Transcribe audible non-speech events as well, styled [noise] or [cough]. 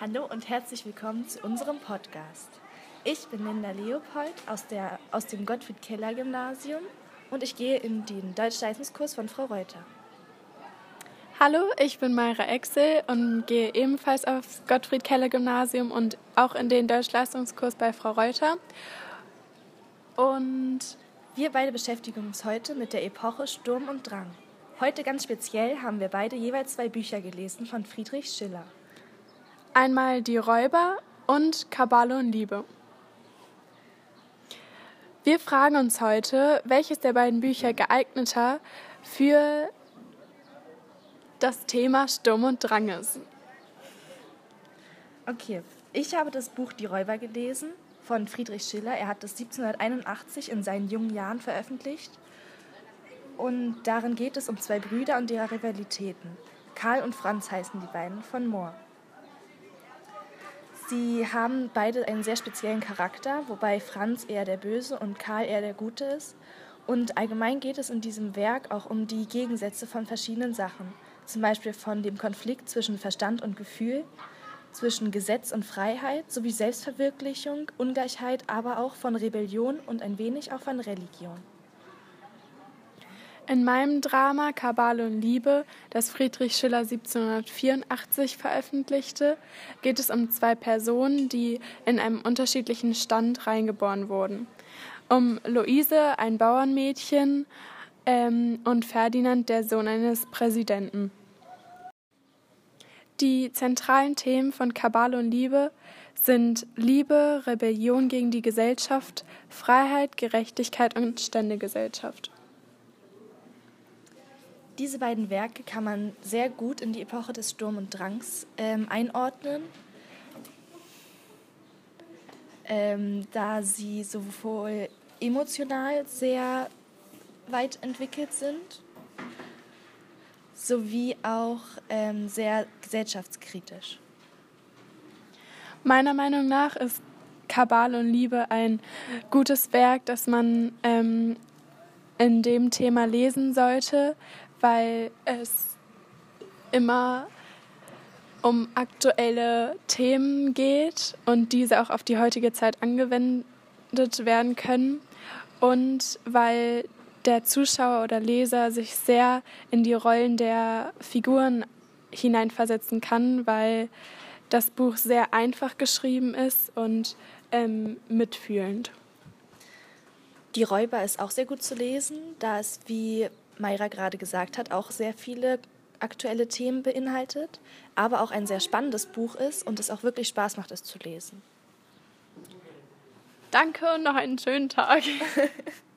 Hallo und herzlich willkommen zu unserem Podcast. Ich bin Linda Leopold aus, der, aus dem Gottfried Keller Gymnasium und ich gehe in den Deutschleistungskurs von Frau Reuter. Hallo, ich bin Mayra Exel und gehe ebenfalls aufs Gottfried Keller Gymnasium und auch in den Deutschleistungskurs bei Frau Reuter. Und wir beide beschäftigen uns heute mit der Epoche Sturm und Drang. Heute ganz speziell haben wir beide jeweils zwei Bücher gelesen von Friedrich Schiller. Einmal Die Räuber und Kabale und Liebe. Wir fragen uns heute, welches der beiden Bücher geeigneter für das Thema Sturm und Drang ist. Okay, ich habe das Buch Die Räuber gelesen von Friedrich Schiller. Er hat es 1781 in seinen jungen Jahren veröffentlicht. Und darin geht es um zwei Brüder und ihre Rivalitäten. Karl und Franz heißen die beiden von Mohr. Sie haben beide einen sehr speziellen Charakter, wobei Franz eher der Böse und Karl eher der Gute ist. Und allgemein geht es in diesem Werk auch um die Gegensätze von verschiedenen Sachen. Zum Beispiel von dem Konflikt zwischen Verstand und Gefühl, zwischen Gesetz und Freiheit sowie Selbstverwirklichung, Ungleichheit, aber auch von Rebellion und ein wenig auch von Religion. In meinem Drama Kabale und Liebe, das Friedrich Schiller 1784 veröffentlichte, geht es um zwei Personen, die in einem unterschiedlichen Stand reingeboren wurden. Um Luise, ein Bauernmädchen, ähm, und Ferdinand, der Sohn eines Präsidenten. Die zentralen Themen von Kabale und Liebe sind Liebe, Rebellion gegen die Gesellschaft, Freiheit, Gerechtigkeit und Ständegesellschaft. Diese beiden Werke kann man sehr gut in die Epoche des Sturm und Drangs ähm, einordnen, ähm, da sie sowohl emotional sehr weit entwickelt sind, sowie auch ähm, sehr gesellschaftskritisch. Meiner Meinung nach ist Kabale und Liebe ein gutes Werk, das man ähm, in dem Thema lesen sollte, weil es immer um aktuelle Themen geht und diese auch auf die heutige Zeit angewendet werden können und weil der Zuschauer oder Leser sich sehr in die Rollen der Figuren hineinversetzen kann, weil das Buch sehr einfach geschrieben ist und ähm, mitfühlend. Die Räuber ist auch sehr gut zu lesen, da es, wie Mayra gerade gesagt hat, auch sehr viele aktuelle Themen beinhaltet, aber auch ein sehr spannendes Buch ist und es auch wirklich Spaß macht, es zu lesen. Danke und noch einen schönen Tag. [laughs]